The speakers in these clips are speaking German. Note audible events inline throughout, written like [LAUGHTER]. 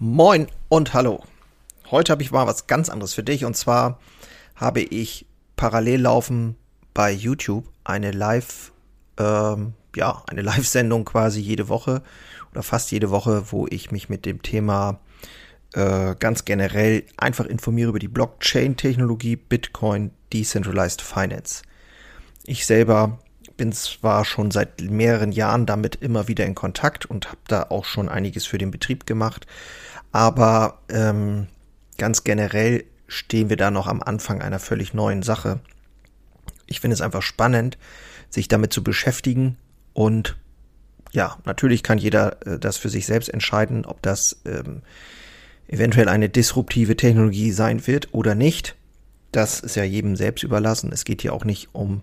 Moin und hallo. Heute habe ich mal was ganz anderes für dich und zwar habe ich parallel laufen bei YouTube eine Live, ähm, ja, eine [LAUGHS] Live-Sendung quasi jede Woche oder fast jede Woche, wo ich mich mit dem Thema äh, ganz generell einfach informiere über die Blockchain-Technologie, Bitcoin, Decentralized Finance. Ich selber bin zwar schon seit mehreren Jahren damit immer wieder in Kontakt und habe da auch schon einiges für den Betrieb gemacht, aber ähm, ganz generell stehen wir da noch am Anfang einer völlig neuen Sache. Ich finde es einfach spannend, sich damit zu beschäftigen und ja, natürlich kann jeder äh, das für sich selbst entscheiden, ob das ähm, eventuell eine disruptive Technologie sein wird oder nicht. Das ist ja jedem selbst überlassen. Es geht hier auch nicht um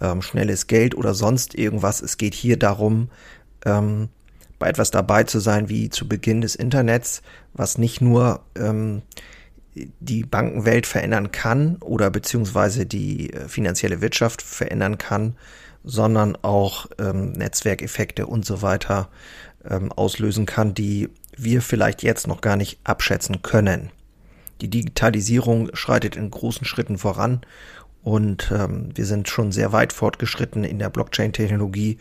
ähm, schnelles Geld oder sonst irgendwas. Es geht hier darum, ähm, bei etwas dabei zu sein wie zu Beginn des Internets, was nicht nur ähm, die Bankenwelt verändern kann oder beziehungsweise die äh, finanzielle Wirtschaft verändern kann, sondern auch ähm, Netzwerkeffekte und so weiter ähm, auslösen kann, die wir vielleicht jetzt noch gar nicht abschätzen können. Die Digitalisierung schreitet in großen Schritten voran und ähm, wir sind schon sehr weit fortgeschritten in der Blockchain-Technologie,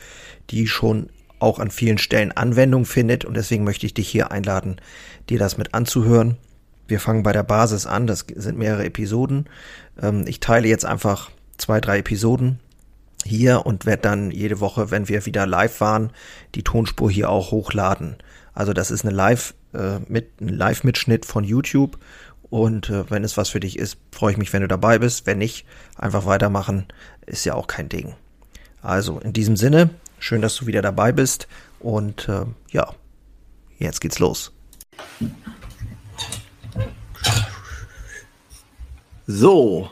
die schon auch an vielen Stellen Anwendung findet. Und deswegen möchte ich dich hier einladen, dir das mit anzuhören. Wir fangen bei der Basis an. Das sind mehrere Episoden. Ähm, ich teile jetzt einfach zwei, drei Episoden hier und werde dann jede Woche, wenn wir wieder live waren, die Tonspur hier auch hochladen. Also das ist eine Live äh, mit ein Live-Mitschnitt von YouTube und äh, wenn es was für dich ist, freue ich mich, wenn du dabei bist. Wenn nicht, einfach weitermachen. Ist ja auch kein Ding. Also in diesem Sinne, schön, dass du wieder dabei bist. Und äh, ja, jetzt geht's los. So,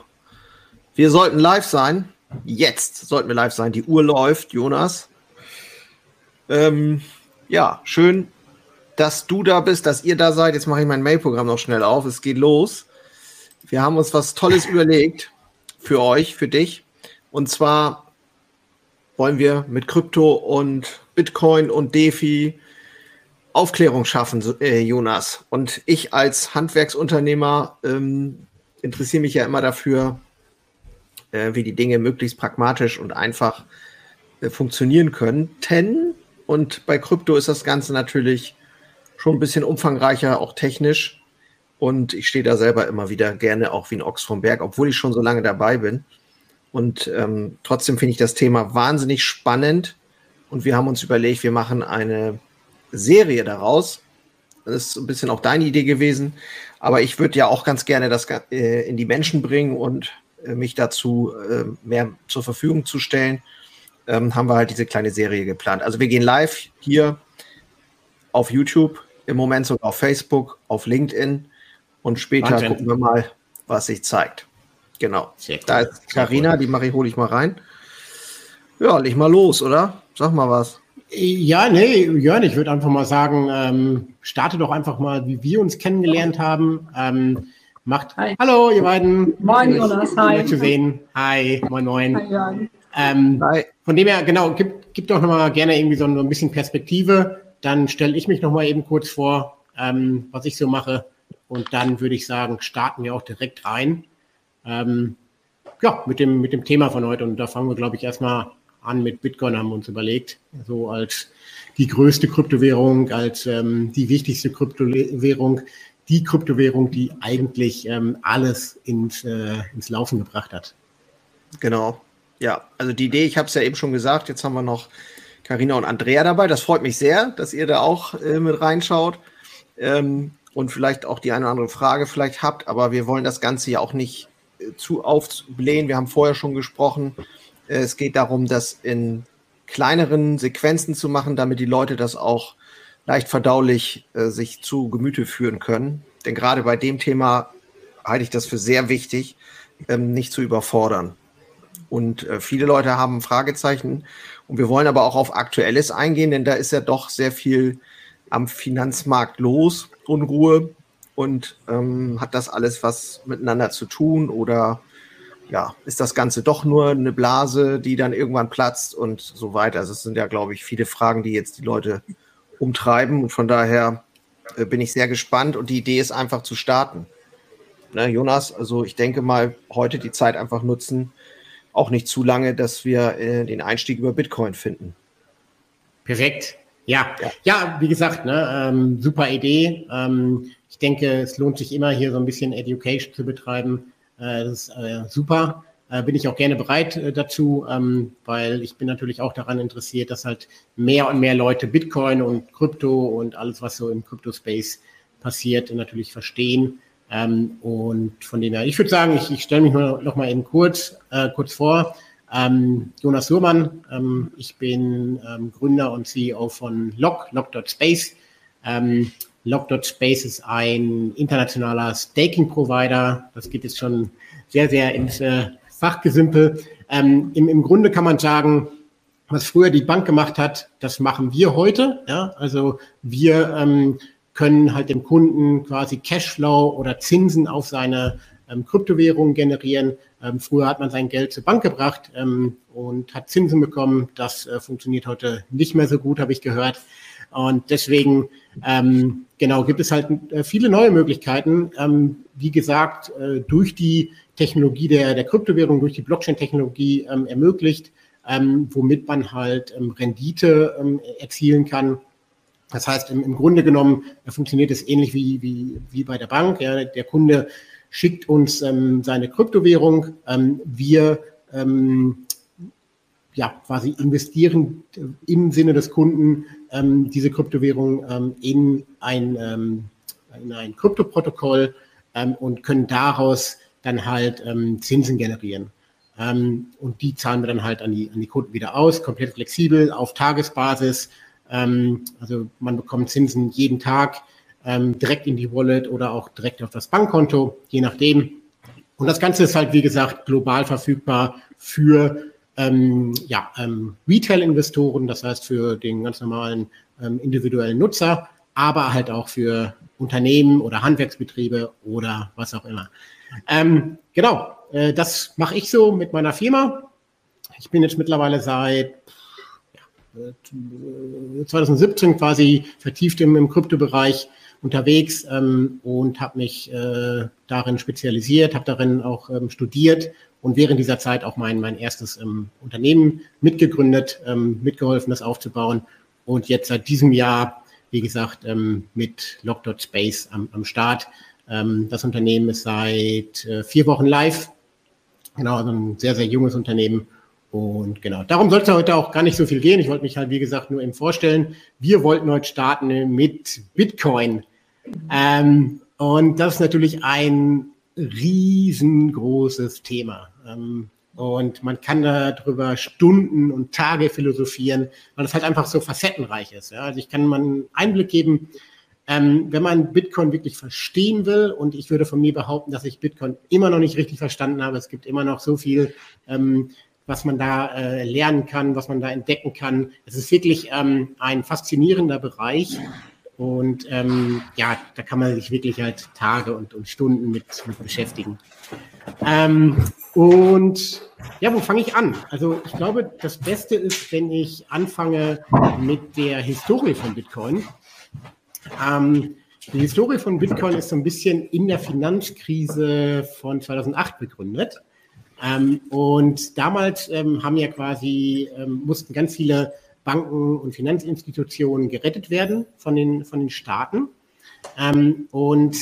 wir sollten live sein. Jetzt sollten wir live sein. Die Uhr läuft, Jonas. Ähm, ja, schön, dass du da bist, dass ihr da seid. Jetzt mache ich mein Mailprogramm noch schnell auf. Es geht los. Wir haben uns was Tolles [LAUGHS] überlegt für euch, für dich. Und zwar wollen wir mit Krypto und Bitcoin und DeFi Aufklärung schaffen, äh, Jonas. Und ich als Handwerksunternehmer ähm, interessiere mich ja immer dafür, äh, wie die Dinge möglichst pragmatisch und einfach äh, funktionieren könnten. Und bei Krypto ist das Ganze natürlich schon ein bisschen umfangreicher, auch technisch. Und ich stehe da selber immer wieder gerne auch wie ein Ochs vom Berg, obwohl ich schon so lange dabei bin. Und ähm, trotzdem finde ich das Thema wahnsinnig spannend. Und wir haben uns überlegt, wir machen eine Serie daraus. Das ist ein bisschen auch deine Idee gewesen. Aber ich würde ja auch ganz gerne das äh, in die Menschen bringen und äh, mich dazu äh, mehr zur Verfügung zu stellen. Ähm, haben wir halt diese kleine Serie geplant. Also wir gehen live hier auf YouTube im Moment sogar auf Facebook, auf LinkedIn und später Wahnsinn. gucken wir mal, was sich zeigt. Genau. Cool. Da ist Karina, die mache ich, hole ich mal rein. Ja, leg mal los, oder? Sag mal was. Ja, nee, Jörn, ich würde einfach mal sagen, ähm, starte doch einfach mal, wie wir uns kennengelernt haben. Ähm, macht. Hi. Hallo, ihr beiden. Moin, Jonas. Hi. zu sehen. Hi, moin, moin. Hi, Jörn. Ähm, Hi. Von dem her, genau, gib, gib doch nochmal gerne irgendwie so ein bisschen Perspektive. Dann stelle ich mich noch mal eben kurz vor, ähm, was ich so mache. Und dann würde ich sagen, starten wir auch direkt rein. Ähm, ja, mit dem, mit dem Thema von heute. Und da fangen wir, glaube ich, erstmal an mit Bitcoin, haben wir uns überlegt. So als die größte Kryptowährung, als ähm, die wichtigste Kryptowährung, die Kryptowährung, die eigentlich ähm, alles ins, äh, ins Laufen gebracht hat. Genau. Ja, also die Idee, ich habe es ja eben schon gesagt, jetzt haben wir noch Karina und Andrea dabei. Das freut mich sehr, dass ihr da auch äh, mit reinschaut ähm, und vielleicht auch die eine oder andere Frage vielleicht habt. Aber wir wollen das Ganze ja auch nicht äh, zu aufblähen. Wir haben vorher schon gesprochen. Äh, es geht darum, das in kleineren Sequenzen zu machen, damit die Leute das auch leicht verdaulich äh, sich zu Gemüte führen können. Denn gerade bei dem Thema halte ich das für sehr wichtig, ähm, nicht zu überfordern. Und äh, viele Leute haben Fragezeichen und wir wollen aber auch auf Aktuelles eingehen, denn da ist ja doch sehr viel am Finanzmarkt los, Unruhe. Und ähm, hat das alles was miteinander zu tun oder ja, ist das Ganze doch nur eine Blase, die dann irgendwann platzt und so weiter? Also es sind ja, glaube ich, viele Fragen, die jetzt die Leute umtreiben. Und von daher äh, bin ich sehr gespannt und die Idee ist einfach zu starten. Ne, Jonas, also ich denke mal, heute die Zeit einfach nutzen, auch nicht zu lange, dass wir äh, den Einstieg über Bitcoin finden. Perfekt. Ja, ja, ja wie gesagt, ne, ähm, super Idee. Ähm, ich denke, es lohnt sich immer hier so ein bisschen Education zu betreiben. Äh, das ist äh, super. Äh, bin ich auch gerne bereit äh, dazu, ähm, weil ich bin natürlich auch daran interessiert, dass halt mehr und mehr Leute Bitcoin und Krypto und alles, was so im Krypto-Space passiert, natürlich verstehen. Ähm, und von dem her, ich würde sagen, ich, ich stelle mich nur noch mal eben kurz, äh, kurz vor. Ähm, Jonas Surmann, ähm, ich bin ähm, Gründer und CEO von Lock, Lock.space. Ähm, Lock.space ist ein internationaler Staking-Provider. Das geht jetzt schon sehr, sehr ins äh, Fachgesimpel. Ähm, im, Im Grunde kann man sagen, was früher die Bank gemacht hat, das machen wir heute. Ja? Also wir ähm, können halt dem Kunden quasi Cashflow oder Zinsen auf seine ähm, Kryptowährungen generieren. Ähm, früher hat man sein Geld zur Bank gebracht ähm, und hat Zinsen bekommen. Das äh, funktioniert heute nicht mehr so gut, habe ich gehört. Und deswegen, ähm, genau, gibt es halt äh, viele neue Möglichkeiten. Ähm, wie gesagt, äh, durch die Technologie der, der Kryptowährung, durch die Blockchain-Technologie ähm, ermöglicht, ähm, womit man halt ähm, Rendite ähm, erzielen kann. Das heißt, im, im Grunde genommen äh, funktioniert es ähnlich wie, wie, wie bei der Bank. Ja, der Kunde schickt uns ähm, seine Kryptowährung. Ähm, wir ähm, ja, quasi investieren im Sinne des Kunden ähm, diese Kryptowährung ähm, in ein, ähm, in ein Kryptoprotokoll ähm, und können daraus dann halt ähm, Zinsen generieren. Ähm, und die zahlen wir dann halt an die, an die Kunden wieder aus, komplett flexibel, auf Tagesbasis. Ähm, also man bekommt Zinsen jeden Tag ähm, direkt in die Wallet oder auch direkt auf das Bankkonto, je nachdem. Und das Ganze ist halt, wie gesagt, global verfügbar für ähm, ja, ähm, Retail-Investoren, das heißt für den ganz normalen ähm, individuellen Nutzer, aber halt auch für Unternehmen oder Handwerksbetriebe oder was auch immer. Ähm, genau, äh, das mache ich so mit meiner Firma. Ich bin jetzt mittlerweile seit 2017 äh, quasi vertieft im, im Kryptobereich unterwegs ähm, und habe mich äh, darin spezialisiert, habe darin auch ähm, studiert und während dieser Zeit auch mein, mein erstes ähm, Unternehmen mitgegründet, ähm, mitgeholfen, das aufzubauen und jetzt seit diesem Jahr, wie gesagt, ähm, mit Lock.space am, am Start. Ähm, das Unternehmen ist seit äh, vier Wochen live. Genau, also ein sehr, sehr junges Unternehmen. Und genau, darum soll es heute auch gar nicht so viel gehen. Ich wollte mich halt, wie gesagt, nur eben vorstellen. Wir wollten heute starten mit Bitcoin. Ähm, und das ist natürlich ein riesengroßes Thema. Ähm, und man kann darüber Stunden und Tage philosophieren, weil es halt einfach so facettenreich ist. Ja? Also ich kann mal einen Einblick geben, ähm, wenn man Bitcoin wirklich verstehen will, und ich würde von mir behaupten, dass ich Bitcoin immer noch nicht richtig verstanden habe, es gibt immer noch so viel, ähm, was man da äh, lernen kann, was man da entdecken kann. Es ist wirklich ähm, ein faszinierender Bereich. Und ähm, ja, da kann man sich wirklich halt Tage und, und Stunden mit, mit beschäftigen. Ähm, und ja, wo fange ich an? Also ich glaube, das Beste ist, wenn ich anfange mit der Historie von Bitcoin. Ähm, die Historie von Bitcoin ist so ein bisschen in der Finanzkrise von 2008 begründet. Ähm, und damals ähm, haben ja quasi, ähm, mussten ganz viele Banken und Finanzinstitutionen gerettet werden von den, von den Staaten. Ähm, und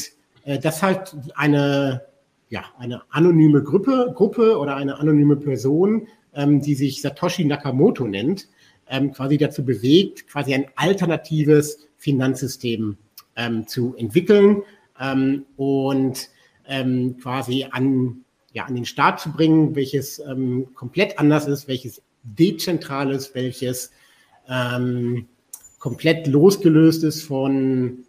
äh, das halt eine, ja, eine anonyme Gruppe, Gruppe oder eine anonyme Person, ähm, die sich Satoshi Nakamoto nennt, ähm, quasi dazu bewegt, quasi ein alternatives Finanzsystem zu entwickeln und quasi an, ja, an den Staat zu bringen, welches ähm, komplett anders ist, welches dezentral ist, welches ähm, komplett losgelöst ist von,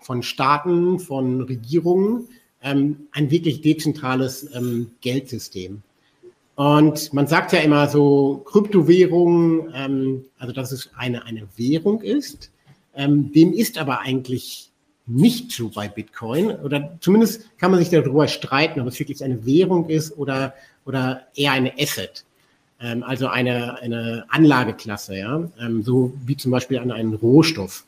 von Staaten, von Regierungen, ähm, ein wirklich dezentrales ähm, Geldsystem. Und man sagt ja immer so, Kryptowährung, ähm, also dass es eine, eine Währung ist, ähm, dem ist aber eigentlich nicht so bei Bitcoin. Oder zumindest kann man sich darüber streiten, ob es wirklich eine Währung ist oder, oder eher eine Asset. Ähm, also eine, eine Anlageklasse, ja, ähm, so wie zum Beispiel an einen Rohstoff.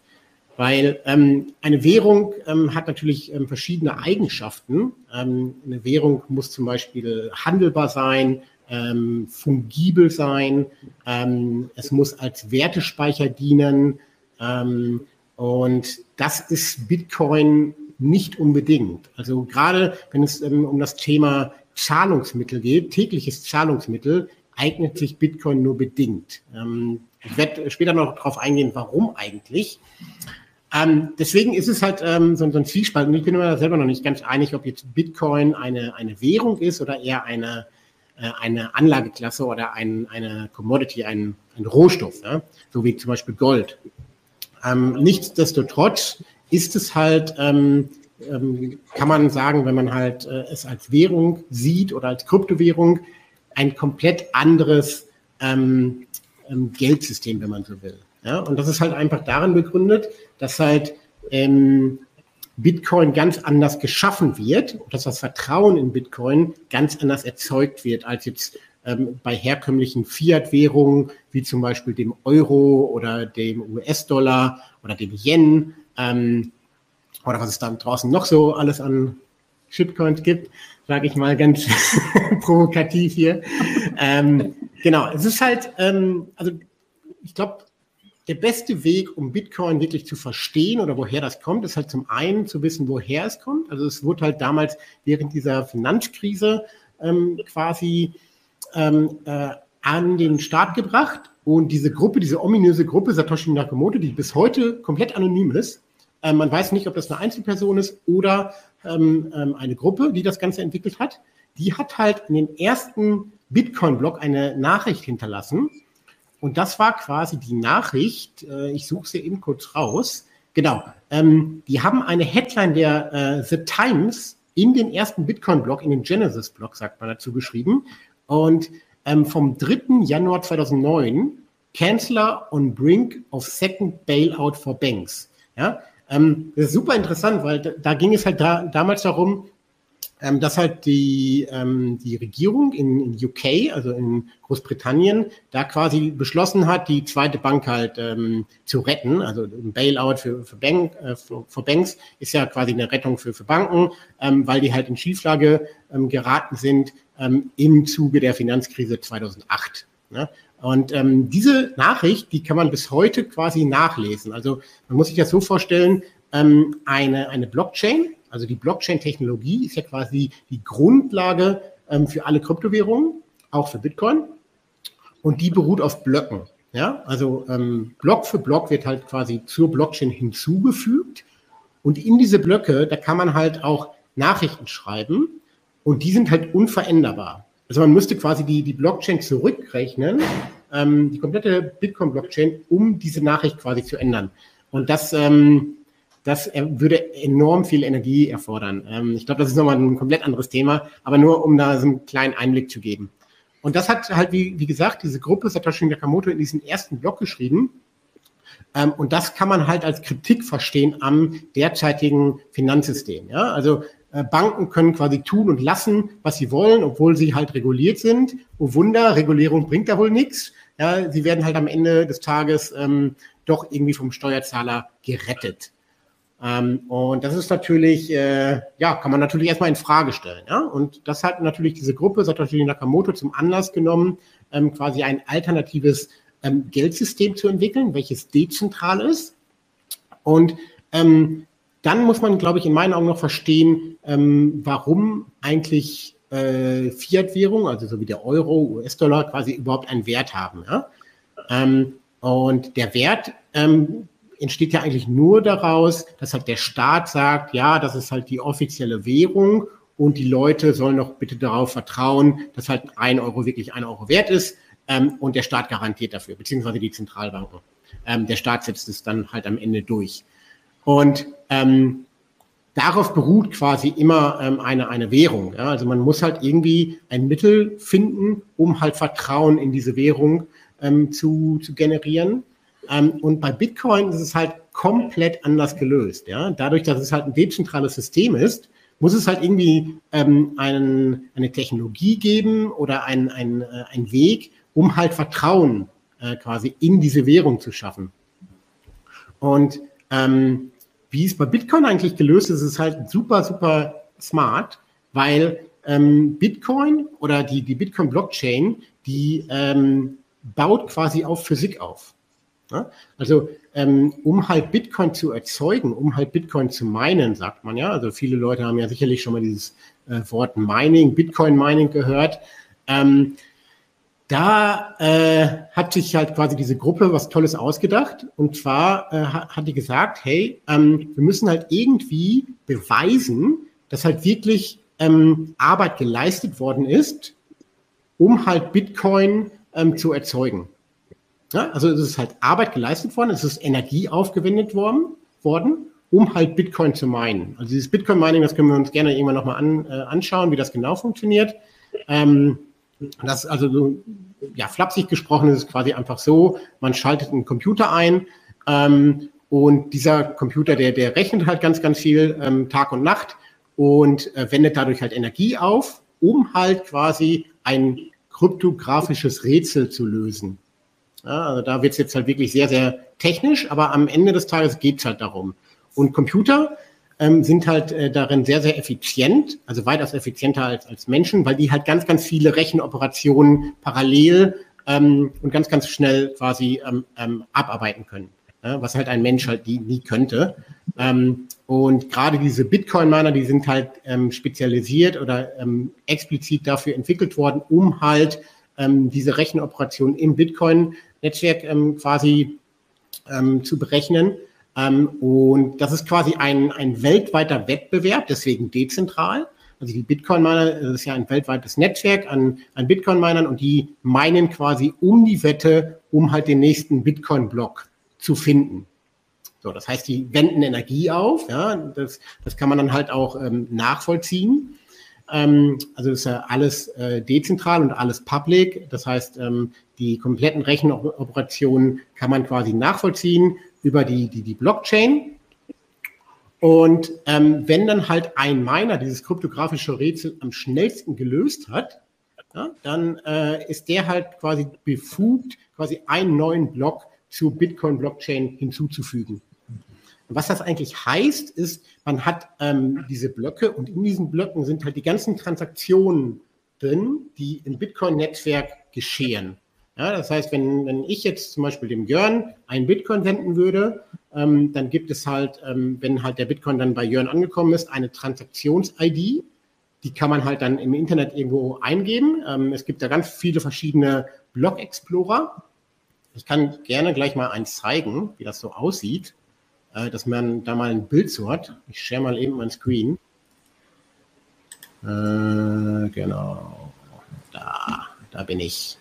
Weil ähm, eine Währung ähm, hat natürlich ähm, verschiedene Eigenschaften. Ähm, eine Währung muss zum Beispiel handelbar sein, ähm, fungibel sein, ähm, es muss als Wertespeicher dienen. Ähm, und das ist Bitcoin nicht unbedingt. Also gerade wenn es ähm, um das Thema Zahlungsmittel geht, tägliches Zahlungsmittel, eignet sich Bitcoin nur bedingt. Ähm, ich werde später noch darauf eingehen, warum eigentlich. Ähm, deswegen ist es halt ähm, so, so, ein Zwiespalt. Und ich bin mir selber noch nicht ganz einig, ob jetzt Bitcoin eine, eine Währung ist oder eher eine, äh, eine Anlageklasse oder ein, eine Commodity, ein, ein Rohstoff, ja? so wie zum Beispiel Gold. Ähm, nichtsdestotrotz ist es halt, ähm, ähm, kann man sagen, wenn man halt äh, es als Währung sieht oder als Kryptowährung, ein komplett anderes ähm, ähm, Geldsystem, wenn man so will. Ja? Und das ist halt einfach darin begründet, dass halt ähm, Bitcoin ganz anders geschaffen wird, dass das Vertrauen in Bitcoin ganz anders erzeugt wird als jetzt ähm, bei herkömmlichen Fiat-Währungen, wie zum Beispiel dem Euro oder dem US-Dollar oder dem Yen ähm, oder was es da draußen noch so alles an Shitcoins gibt, sage ich mal ganz [LAUGHS] provokativ hier. ähm, genau, es ist halt, ähm, also ich glaube, der beste Weg, um Bitcoin wirklich zu verstehen oder woher das kommt, ist halt zum einen zu wissen, woher es kommt. Also es wurde halt damals während dieser Finanzkrise ähm, quasi ähm, äh, an den Start gebracht. Und diese Gruppe, diese ominöse Gruppe Satoshi Nakamoto, die bis heute komplett anonym ist, äh, man weiß nicht, ob das eine Einzelperson ist oder ähm, ähm, eine Gruppe, die das Ganze entwickelt hat, die hat halt in den ersten Bitcoin-Block eine Nachricht hinterlassen. Und das war quasi die Nachricht, äh, ich suche sie eben kurz raus. Genau, ähm, die haben eine Headline der äh, The Times in den ersten Bitcoin-Block, in den Genesis-Block, sagt man dazu, geschrieben. Und ähm, vom 3. Januar 2009, Chancellor on Brink of Second Bailout for Banks. Ja, ähm, das ist super interessant, weil da, da ging es halt da, damals darum, ähm, dass halt die, ähm, die Regierung in, in UK, also in Großbritannien, da quasi beschlossen hat, die zweite Bank halt ähm, zu retten. Also ein Bailout für, für, Bank, äh, für, für Banks ist ja quasi eine Rettung für, für Banken, ähm, weil die halt in Schieflage ähm, geraten sind ähm, im Zuge der Finanzkrise 2008. Ne? Und ähm, diese Nachricht, die kann man bis heute quasi nachlesen. Also man muss sich das so vorstellen, ähm, eine, eine Blockchain, also die Blockchain-Technologie ist ja quasi die Grundlage ähm, für alle Kryptowährungen, auch für Bitcoin. Und die beruht auf Blöcken. Ja, also ähm, Block für Block wird halt quasi zur Blockchain hinzugefügt. Und in diese Blöcke, da kann man halt auch Nachrichten schreiben. Und die sind halt unveränderbar. Also man müsste quasi die, die Blockchain zurückrechnen, ähm, die komplette Bitcoin-Blockchain, um diese Nachricht quasi zu ändern. Und das, ähm, das würde enorm viel Energie erfordern. Ähm, ich glaube, das ist nochmal ein komplett anderes Thema, aber nur um da so einen kleinen Einblick zu geben. Und das hat halt, wie, wie gesagt, diese Gruppe Satoshi Nakamoto in diesen ersten Blog geschrieben. Ähm, und das kann man halt als Kritik verstehen am derzeitigen Finanzsystem. Ja? Also äh, Banken können quasi tun und lassen, was sie wollen, obwohl sie halt reguliert sind. Oh Wunder, Regulierung bringt da wohl nichts. Ja, sie werden halt am Ende des Tages ähm, doch irgendwie vom Steuerzahler gerettet. Ähm, und das ist natürlich, äh, ja, kann man natürlich erstmal in Frage stellen. Ja? Und das hat natürlich diese Gruppe Satoshi Nakamoto zum Anlass genommen, ähm, quasi ein alternatives ähm, Geldsystem zu entwickeln, welches dezentral ist. Und ähm, dann muss man, glaube ich, in meinen Augen noch verstehen, ähm, warum eigentlich äh, Fiat-Währung, also so wie der Euro, US-Dollar, quasi überhaupt einen Wert haben. Ja? Ähm, und der Wert entsteht ja eigentlich nur daraus, dass halt der Staat sagt, ja, das ist halt die offizielle Währung und die Leute sollen doch bitte darauf vertrauen, dass halt ein Euro wirklich ein Euro wert ist ähm, und der Staat garantiert dafür, beziehungsweise die Zentralbanken. Ähm, der Staat setzt es dann halt am Ende durch. Und ähm, darauf beruht quasi immer ähm, eine, eine Währung. Ja? Also man muss halt irgendwie ein Mittel finden, um halt Vertrauen in diese Währung ähm, zu, zu generieren. Ähm, und bei Bitcoin ist es halt komplett anders gelöst. Ja? Dadurch, dass es halt ein dezentrales System ist, muss es halt irgendwie ähm, einen, eine Technologie geben oder ein, ein, äh, ein Weg, um halt Vertrauen äh, quasi in diese Währung zu schaffen. Und Ähm, wie es bei Bitcoin eigentlich gelöst ist, ist halt super, super smart, weil ähm, Bitcoin oder die, die Bitcoin-Blockchain, die ähm, baut quasi auf Physik auf. Also ähm, um halt Bitcoin zu erzeugen, um halt Bitcoin zu meinen, sagt man ja. Also viele Leute haben ja sicherlich schon mal dieses äh, Wort Mining, Bitcoin Mining gehört. Ähm, da äh, hat sich halt quasi diese Gruppe was Tolles ausgedacht. Und zwar äh, hat die gesagt, hey, ähm, wir müssen halt irgendwie beweisen, dass halt wirklich ähm, Arbeit geleistet worden ist, um halt Bitcoin ähm, zu erzeugen. Ja, also es ist halt Arbeit geleistet worden, es ist Energie aufgewendet worden, worden um halt Bitcoin zu meinen. Also dieses Bitcoin-Mining, das können wir uns gerne irgendwann nochmal an, äh, anschauen, wie das genau funktioniert. Ähm, das also so, ja, flapsig gesprochen ist es quasi einfach so, man schaltet einen Computer ein ähm, und dieser Computer, der, der rechnet halt ganz, ganz viel ähm, Tag und Nacht und äh, wendet dadurch halt Energie auf, um halt quasi ein kryptografisches Rätsel zu lösen. Ja, also da wird es jetzt halt wirklich sehr, sehr technisch, aber am Ende des Tages geht es halt darum. Und Computer ähm, sind halt äh, darin sehr, sehr effizient, also weitaus effizienter als, als Menschen, weil die halt ganz, ganz viele Rechenoperationen parallel ähm, und ganz, ganz schnell quasi ähm, ähm, abarbeiten können. Ja, was halt ein Mensch halt die, nie könnte. Ähm, und gerade diese Bitcoin-Miner, die sind halt ähm, spezialisiert oder explizit dafür entwickelt worden, um halt diese Rechenoperationen im Bitcoin-Netzwerk ähm, quasi ähm, zu berechnen. Ähm, und das ist quasi ein, ein weltweiter Wettbewerb, deswegen dezentral. Also die Bitcoin-Miner, das ist ja ein weltweites Netzwerk an, an Bitcoin-Minern und die meinen quasi um die Wette, um halt den nächsten Bitcoin-Block zu finden. So, das heißt, die wenden Energie auf, ja, das, das kann man dann halt auch ähm, nachvollziehen. Ähm, also ist ja alles äh, dezentral und alles public. Das heißt, ähm, die kompletten Rechenoperationen kann man quasi nachvollziehen über die, die, die Blockchain. Und ähm, wenn dann halt ein Miner dieses kryptografische Rätsel am schnellsten gelöst hat, ja, dann äh, ist der halt quasi befugt, quasi einen neuen Block zur Bitcoin-Blockchain hinzuzufügen. Und was das eigentlich heißt, ist, man hat ähm, diese Blöcke und in diesen Blöcken sind halt die ganzen Transaktionen drin, die im Bitcoin-Netzwerk geschehen. Ja, das heißt, wenn, wenn ich jetzt zum Beispiel dem Jörn einen Bitcoin senden würde, ähm, dann gibt es halt, ähm, wenn halt der Bitcoin dann bei Jörn angekommen ist, eine Transaktions-ID. Die kann man halt dann im Internet irgendwo eingeben. Ähm, es gibt da ganz viele verschiedene Block-Explorer. Ich kann gerne gleich mal eins zeigen, wie das so aussieht, äh, dass man da mal ein Bild zu hat. Ich share mal eben mein Screen. Äh, genau. Da, da bin ich.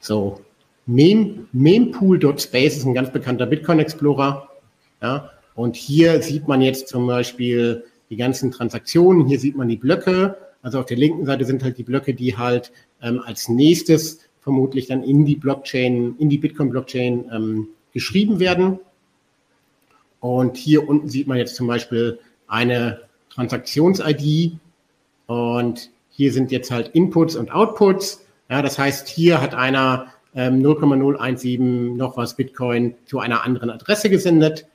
So, Mem, Mempool.space ist ein ganz bekannter Bitcoin Explorer. Ja, und hier sieht man jetzt zum Beispiel die ganzen Transaktionen. Hier sieht man die Blöcke. Also auf der linken Seite sind halt die Blöcke, die halt ähm, als nächstes vermutlich dann in die Blockchain, in die Bitcoin-Blockchain ähm, geschrieben werden. Und hier unten sieht man jetzt zum Beispiel eine Transaktions-ID. Und hier sind jetzt halt Inputs und Outputs. Ja, das heißt, hier hat einer ähm, 0,017 noch was Bitcoin zu einer anderen Adresse gesendet.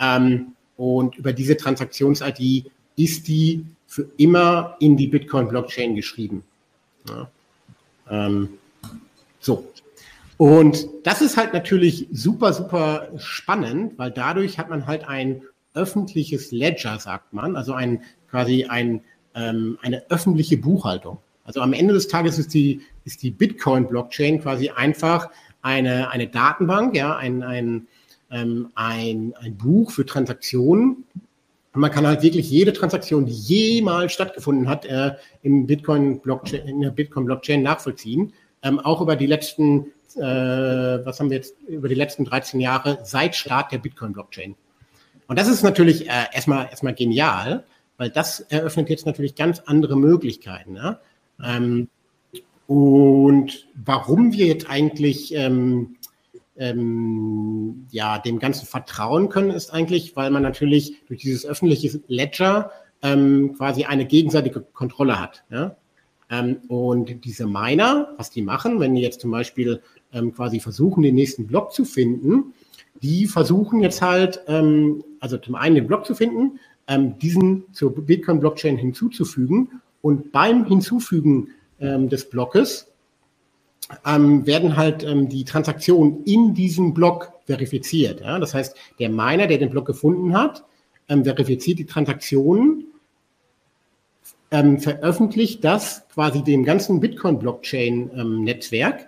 Ähm, und über diese Transaktions-ID ist die für immer in die Bitcoin-Blockchain geschrieben. Ja. Ähm, so. Und das ist halt natürlich super, super spannend, weil dadurch hat man halt ein öffentliches Ledger, sagt man, also ein quasi ein, ähm, eine öffentliche Buchhaltung. Also am Ende des Tages ist die, ist die Bitcoin-Blockchain quasi einfach eine, eine Datenbank, ja, ein, ein, ähm, ein, ein Buch für Transaktionen. Und man kann halt wirklich jede Transaktion, die jemals stattgefunden hat, äh, im Bitcoin-Blockchain, in der Bitcoin-Blockchain nachvollziehen. Ähm, auch über die letzten, äh, was haben wir jetzt, über die letzten 13 Jahre seit Start der Bitcoin-Blockchain. Und das ist natürlich äh, erstmal, erstmal genial, weil das eröffnet jetzt natürlich ganz andere Möglichkeiten. Ja? Ähm, und warum wir jetzt eigentlich ähm, ähm, ja, dem Ganzen vertrauen können, ist eigentlich, weil man natürlich durch dieses öffentliche Ledger ähm, quasi eine gegenseitige Kontrolle hat. Ja? Ähm, und diese Miner, was die machen, wenn die jetzt zum Beispiel ähm, quasi versuchen, den nächsten Block zu finden, die versuchen jetzt halt, ähm, also zum einen den Block zu finden, ähm, diesen zur Bitcoin-Blockchain hinzuzufügen und beim Hinzufügen ähm, des Blockes ähm, werden halt ähm, die Transaktionen in diesem Block verifiziert. Ja? Das heißt, der Miner, der den Block gefunden hat, ähm, verifiziert die Transaktionen, ähm, veröffentlicht das quasi dem ganzen Bitcoin-Blockchain-Netzwerk. Ähm,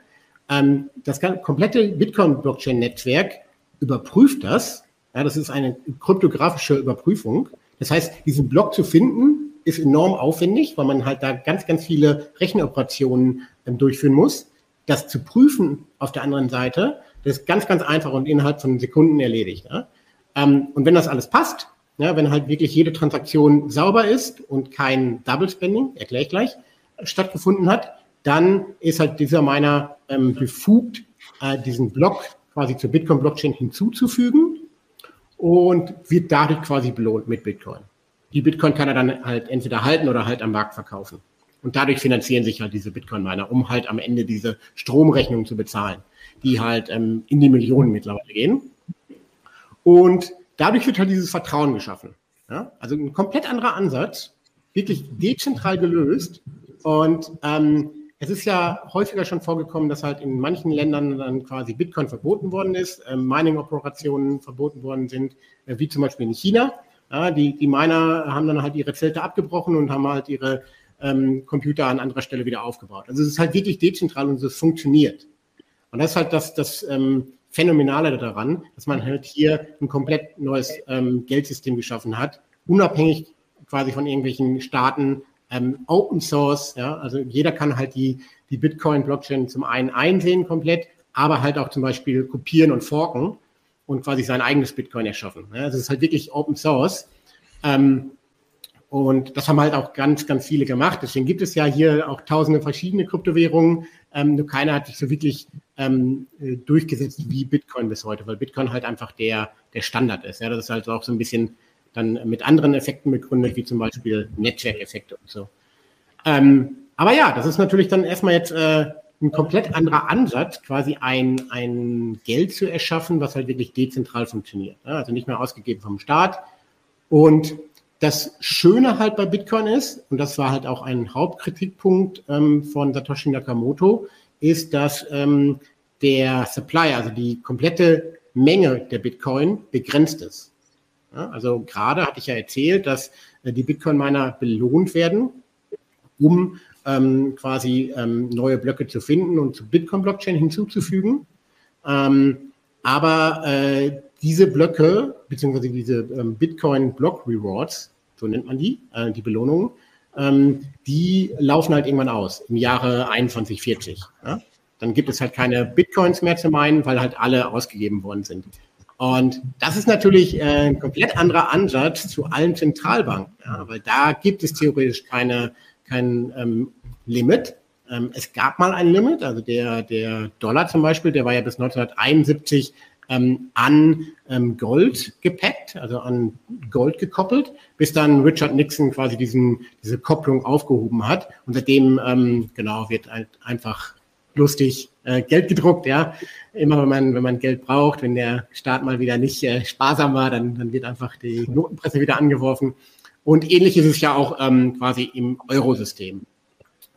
das komplette Bitcoin-Blockchain-Netzwerk überprüft das. Ja, das ist eine kryptografische Überprüfung. Das heißt, diesen Block zu finden, ist enorm aufwendig, weil man halt da ganz, ganz viele Rechenoperationen ähm, durchführen muss. Das zu prüfen auf der anderen Seite, das ist ganz, ganz einfach und innerhalb von Sekunden erledigt. Ja? Ähm, und wenn das alles passt, ja, wenn halt wirklich jede Transaktion sauber ist und kein Double Spending, erkläre ich gleich, stattgefunden hat, dann ist halt dieser Miner ähm, befugt, äh, diesen Block quasi zur Bitcoin-Blockchain hinzuzufügen und wird dadurch quasi belohnt mit Bitcoin. Die Bitcoin kann er dann halt entweder halten oder halt am Markt verkaufen. Und dadurch finanzieren sich halt diese Bitcoin-Miner, um halt am Ende diese Stromrechnung zu bezahlen, die halt ähm, in die Millionen mittlerweile gehen. Und dadurch wird halt dieses Vertrauen geschaffen. Ja? Also ein komplett anderer Ansatz, wirklich dezentral gelöst. Und ähm, es ist ja häufiger schon vorgekommen, dass halt in manchen Ländern dann quasi Bitcoin verboten worden ist, äh, Mining-Operationen verboten worden sind, äh, wie zum Beispiel in China. Ja, die, die Miner haben dann halt ihre Zelte abgebrochen und haben halt ihre ähm, Computer an anderer Stelle wieder aufgebaut. Also es ist halt wirklich dezentral und es funktioniert. Und das ist halt das, das ähm, Phänomenale daran, dass man halt hier ein komplett neues ähm, Geldsystem geschaffen hat, unabhängig quasi von irgendwelchen Staaten, ähm, Open Source, ja, also jeder kann halt die, die Bitcoin-Blockchain zum einen einsehen komplett, aber halt auch zum Beispiel kopieren und forken und quasi sein eigenes Bitcoin erschaffen. Ja, also es ist halt wirklich Open Source. Ähm, und das haben halt auch ganz, ganz viele gemacht. Deswegen gibt es ja hier auch tausende verschiedene Kryptowährungen. Ähm, nur keiner hat sich so wirklich ähm, äh, durchgesetzt wie Bitcoin bis heute, weil Bitcoin halt einfach der, der Standard ist. Ja, das ist halt auch so ein bisschen dann mit anderen Effekten begründet, wie zum Beispiel Netzwerkeffekte und so. Ähm, aber ja, das ist natürlich dann erstmal jetzt äh, ein komplett anderer Ansatz, quasi ein, ein Geld zu erschaffen, was halt wirklich dezentral funktioniert. Ja, also nicht mehr ausgegeben vom Staat. Und das Schöne halt bei Bitcoin ist, und das war halt auch ein Hauptkritikpunkt ähm, von Satoshi Nakamoto, ist, dass ähm, der Supply, also die komplette Menge der Bitcoin begrenzt ist. Ja, also gerade hatte ich ja erzählt, dass äh, die Bitcoin-Miner belohnt werden, um ähm, quasi ähm, neue Blöcke zu finden und zur Bitcoin-Blockchain hinzuzufügen. Ähm, aber äh, diese Blöcke, beziehungsweise diese ähm, Bitcoin-Block-Rewards, so nennt man die, äh, die Belohnungen, ähm, die laufen halt irgendwann aus im Jahre 2140. Ja? Dann gibt es halt keine Bitcoins mehr zu meinen, weil halt alle ausgegeben worden sind. Und das ist natürlich äh, ein komplett anderer Ansatz zu allen Zentralbanken, ja, weil da gibt es theoretisch keine, kein ähm, Limit. Ähm, es gab mal ein Limit, also der, der Dollar zum Beispiel, der war ja bis 1971 ähm, an ähm, Gold gepackt, also an Gold gekoppelt, bis dann Richard Nixon quasi diesen, diese Kopplung aufgehoben hat. Und seitdem, ähm, genau, wird halt einfach lustig äh, Geld gedruckt, ja. Immer wenn man, wenn man Geld braucht, wenn der Staat mal wieder nicht äh, sparsam war, dann, dann wird einfach die Notenpresse wieder angeworfen. Und ähnlich ist es ja auch ähm, quasi im Eurosystem.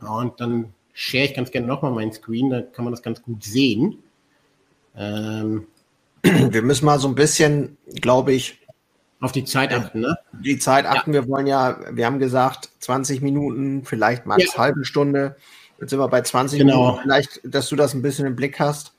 Ja, und dann share ich ganz gerne nochmal meinen Screen, da kann man das ganz gut sehen. Ähm, wir müssen mal so ein bisschen, glaube ich, auf die Zeit achten, ne? Die Zeit achten. Ja. Wir wollen ja, wir haben gesagt, 20 Minuten, vielleicht max ja. halbe Stunde. Jetzt sind wir bei 20 genau. Minuten. Vielleicht, dass du das ein bisschen im Blick hast.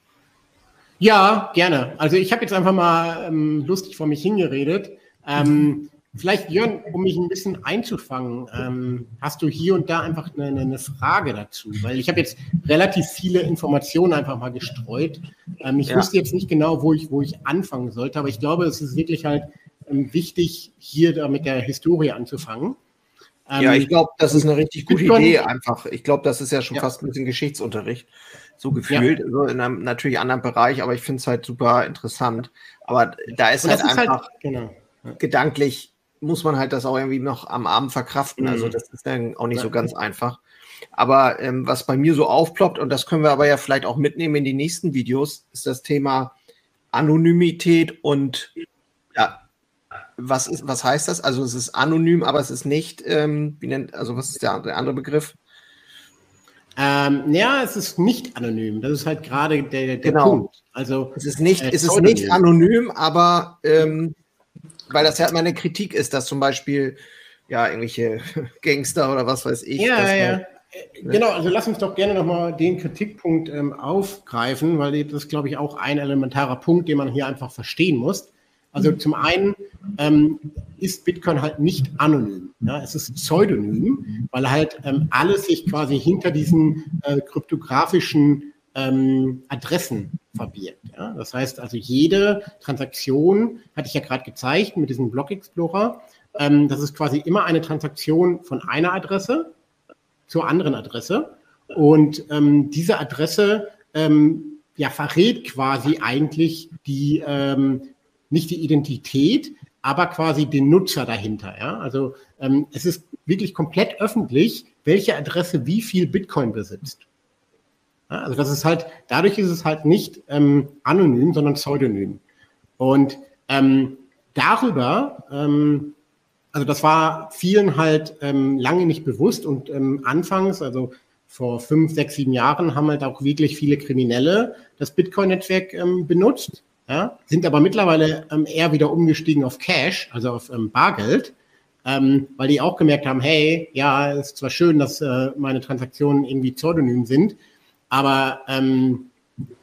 Ja, gerne. Also ich habe jetzt einfach mal ähm, lustig vor mich hingeredet. Ähm, vielleicht, Jörn, um mich ein bisschen einzufangen, ähm, hast du hier und da einfach eine, eine Frage dazu? Weil ich habe jetzt relativ viele Informationen einfach mal gestreut. Ähm, ich ja. wusste jetzt nicht genau, wo ich, wo ich anfangen sollte, aber ich glaube, es ist wirklich halt ähm, wichtig, hier da mit der Historie anzufangen. Ähm, ja, ich glaube, das ist eine richtig gute Bitcoin, Idee einfach. Ich glaube, das ist ja schon ja. fast ein bisschen Geschichtsunterricht, so gefühlt, ja. so in einem natürlich anderen Bereich, aber ich finde es halt super interessant. Aber da ist halt ist halt einfach halt, genau. gedanklich muss man halt das auch irgendwie noch am Abend verkraften. Also mhm. Also das ist dann auch nicht so ganz einfach. Aber ähm, was bei mir so aufploppt, und das können wir aber ja vielleicht auch mitnehmen in die nächsten Videos, ist das Thema Anonymität und was ist, was heißt das? Also es ist anonym, aber es ist nicht, ähm, wie nennt, also was ist der, der andere Begriff? Ähm, ja, es ist nicht anonym. Das ist halt gerade der, der genau. Punkt. Also es ist nicht, äh, es ist nicht anonym, aber ähm, weil das ja meine Kritik ist, dass zum Beispiel ja irgendwelche [LAUGHS] Gangster oder was weiß ich. Ja, ja. Halt, ne? Genau, also lass uns doch gerne nochmal den Kritikpunkt ähm, aufgreifen, weil das ist, glaube ich, auch ein elementarer Punkt, den man hier einfach verstehen muss. Also zum einen ähm, ist Bitcoin halt nicht anonym. Ja, es ist pseudonym, weil halt ähm, alles sich quasi hinter diesen äh, kryptografischen ähm, Adressen verbirgt. Ja? Das heißt also, jede Transaktion, hatte ich ja gerade gezeigt mit diesem Block Explorer, ähm, das ist quasi immer eine Transaktion von einer Adresse zur anderen Adresse. Und ähm, diese Adresse ähm, ja, verrät quasi eigentlich die, ähm, nicht die Identität, aber quasi den Nutzer dahinter. Ja? Also ähm, es ist wirklich komplett öffentlich, welche Adresse wie viel Bitcoin besitzt. Ja, also das ist halt, dadurch ist es halt nicht ähm, anonym, sondern pseudonym. Und ähm, darüber, ähm, also das war vielen halt ähm, lange nicht bewusst und ähm, anfangs, also vor fünf, sechs, sieben Jahren haben halt auch wirklich viele Kriminelle das Bitcoin-Netzwerk ähm, benutzt, ja, sind aber mittlerweile ähm, eher wieder umgestiegen auf Cash, also auf ähm, Bargeld, ähm, weil die auch gemerkt haben, hey, ja, ist zwar schön, dass äh, meine Transaktionen irgendwie pseudonym sind, aber ähm,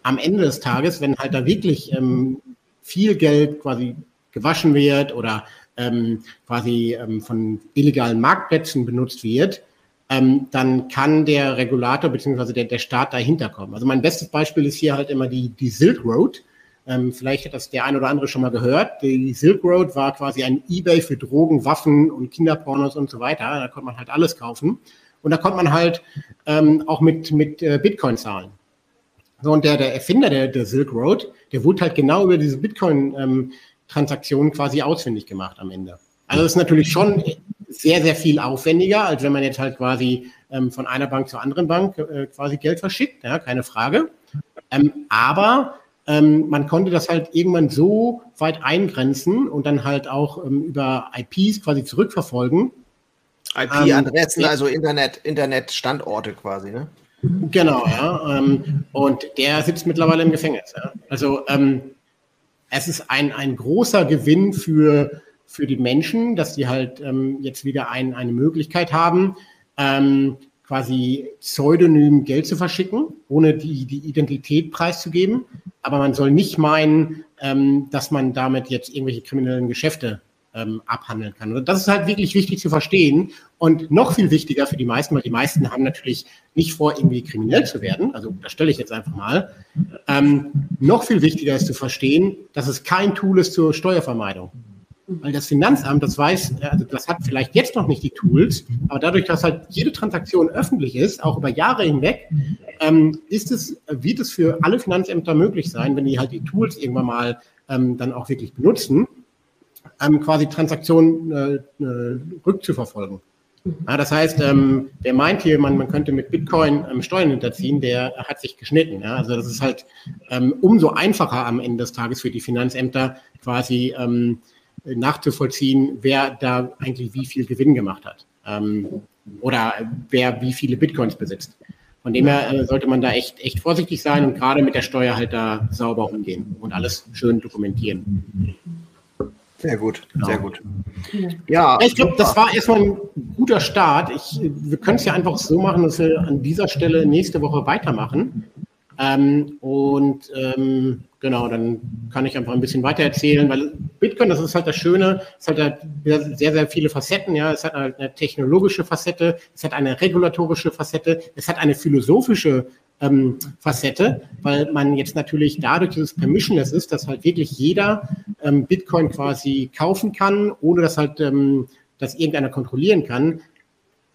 am Ende des Tages, wenn halt da wirklich ähm, viel Geld quasi gewaschen wird oder ähm, quasi ähm, von illegalen Marktplätzen benutzt wird, ähm, dann kann der Regulator bzw. Der, der Staat dahinter kommen. Also mein bestes Beispiel ist hier halt immer die, die Silk Road. Ähm, vielleicht hat das der ein oder andere schon mal gehört. Die Silk Road war quasi ein Ebay für Drogen, Waffen und Kinderpornos und so weiter. Da konnte man halt alles kaufen. Und da konnte man halt ähm, auch mit, mit äh, Bitcoin zahlen. So, und der, der Erfinder der, der Silk Road, der wurde halt genau über diese Bitcoin-Transaktionen ähm, quasi ausfindig gemacht am Ende. Also das ist natürlich schon sehr, sehr viel aufwendiger, als wenn man jetzt halt quasi ähm, von einer Bank zur anderen Bank äh, quasi Geld verschickt, ja, keine Frage. Ähm, aber ähm, man konnte das halt irgendwann so weit eingrenzen und dann halt auch ähm, über IPs quasi zurückverfolgen, IP-Adressen, ähm, also Internet, Internetstandorte quasi, ne? Genau, ja. Ähm, und der sitzt mittlerweile im Gefängnis. Ja. Also ähm, es ist ein, ein großer Gewinn für, für die Menschen, dass die halt ähm, jetzt wieder ein, eine Möglichkeit haben, quasi pseudonym Geld zu verschicken, ohne die, die Identität preiszugeben. Aber man soll nicht meinen, ähm, dass man damit jetzt irgendwelche kriminellen Geschäfte ähm, abhandeln kann. Und das ist halt wirklich wichtig zu verstehen und noch viel wichtiger für die meisten, weil die meisten haben natürlich nicht vor, irgendwie kriminell zu werden. Also das stelle ich jetzt einfach mal. Ähm, noch viel wichtiger ist zu verstehen, dass es kein Tool ist zur Steuervermeidung. Weil das Finanzamt, das weiß, also das hat vielleicht jetzt noch nicht die Tools, aber dadurch, dass halt jede Transaktion öffentlich ist, auch über Jahre hinweg, ähm, ist es, wird es für alle Finanzämter möglich sein, wenn die halt die Tools irgendwann mal ähm, dann auch wirklich benutzen, ähm, quasi Transaktionen äh, äh, rückzuverfolgen. Mhm. Ja, das heißt, ähm, wer meint hier, man, man könnte mit Bitcoin ähm, Steuern hinterziehen, der hat sich geschnitten. Ja? Also das ist halt ähm, umso einfacher am Ende des Tages für die Finanzämter quasi ähm, nachzuvollziehen, wer da eigentlich wie viel Gewinn gemacht hat ähm, oder wer wie viele Bitcoins besitzt. Von dem her äh, sollte man da echt, echt vorsichtig sein und gerade mit der Steuer halt da sauber umgehen und alles schön dokumentieren. Sehr gut, genau. sehr gut. Ja, ich glaube, das war erstmal ein guter Start. Ich, wir können es ja einfach so machen, dass wir an dieser Stelle nächste Woche weitermachen. Ähm, und ähm, genau, dann kann ich einfach ein bisschen weiter erzählen, weil Bitcoin, das ist halt das Schöne, es hat halt sehr, sehr viele Facetten, ja. Es hat halt eine technologische Facette, es hat eine regulatorische Facette, es hat eine philosophische ähm, Facette, weil man jetzt natürlich dadurch, dass es permissionless ist, dass halt wirklich jeder ähm, Bitcoin quasi kaufen kann, ohne dass halt ähm, das irgendeiner kontrollieren kann,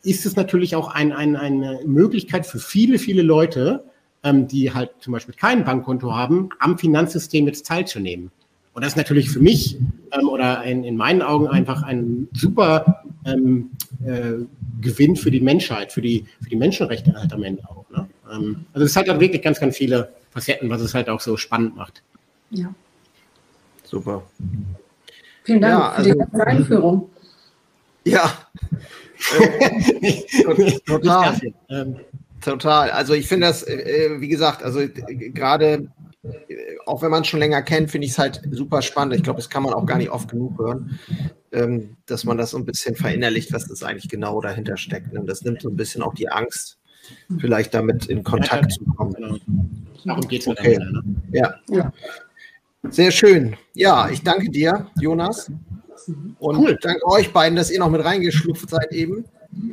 ist es natürlich auch ein, ein, eine Möglichkeit für viele, viele Leute, ähm, die halt zum Beispiel kein Bankkonto haben, am Finanzsystem jetzt teilzunehmen. Und das ist natürlich für mich ähm, oder in, in meinen Augen einfach ein super ähm, äh, Gewinn für die Menschheit, für die, für die Menschenrechte halt am Ende auch. Ne? Ähm, also es hat halt wirklich ganz, ganz viele Facetten, was es halt auch so spannend macht. Ja. Super. Vielen Dank ja, also, für die ganze Einführung. Ja. [LAUGHS] äh, total. Total. Also ich finde das, äh, wie gesagt, also gerade auch wenn man es schon länger kennt, finde ich es halt super spannend. Ich glaube, das kann man auch gar nicht oft genug hören, ähm, dass man das so ein bisschen verinnerlicht, was das eigentlich genau dahinter steckt. Und das nimmt so ein bisschen auch die Angst, vielleicht damit in Kontakt zu kommen. Genau. Darum geht es okay. Ne? ja. ja. Sehr schön. Ja, ich danke dir, Jonas. Und cool. danke euch beiden, dass ihr noch mit reingeschlupft seid eben.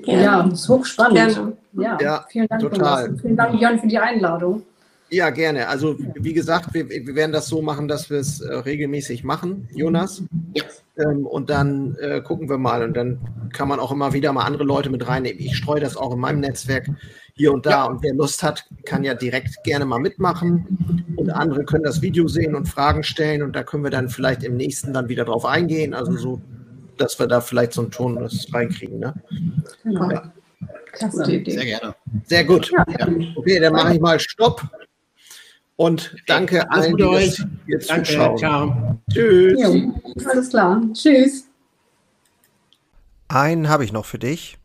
Ja, das ist hochspannend. Ja, ja, vielen Dank. Total. Vielen Dank, Jan, für die Einladung. Ja, gerne. Also wie gesagt, wir, wir werden das so machen, dass wir es äh, regelmäßig machen, Jonas. Ja. Ähm, und dann äh, gucken wir mal. Und dann kann man auch immer wieder mal andere Leute mit reinnehmen. Ich streue das auch in meinem Netzwerk hier und da. Ja. Und wer Lust hat, kann ja direkt gerne mal mitmachen. Und andere können das Video sehen und Fragen stellen. Und da können wir dann vielleicht im nächsten dann wieder drauf eingehen. Also so, dass wir da vielleicht so einen Ton reinkriegen. Ne? Genau. Ja. Klasse Idee. Sehr gerne. Sehr gut. Ja. Okay, dann mache ich mal Stopp. Und danke Alles allen, die euch. jetzt danke, zuschauen. Ciao. Tschüss. Jo, alles klar. Tschüss. Einen habe ich noch für dich.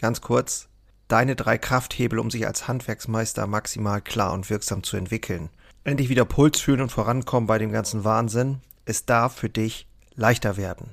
Ganz kurz. Deine drei Krafthebel, um sich als Handwerksmeister maximal klar und wirksam zu entwickeln. Endlich wieder Puls fühlen und vorankommen bei dem ganzen Wahnsinn. Es darf für dich leichter werden.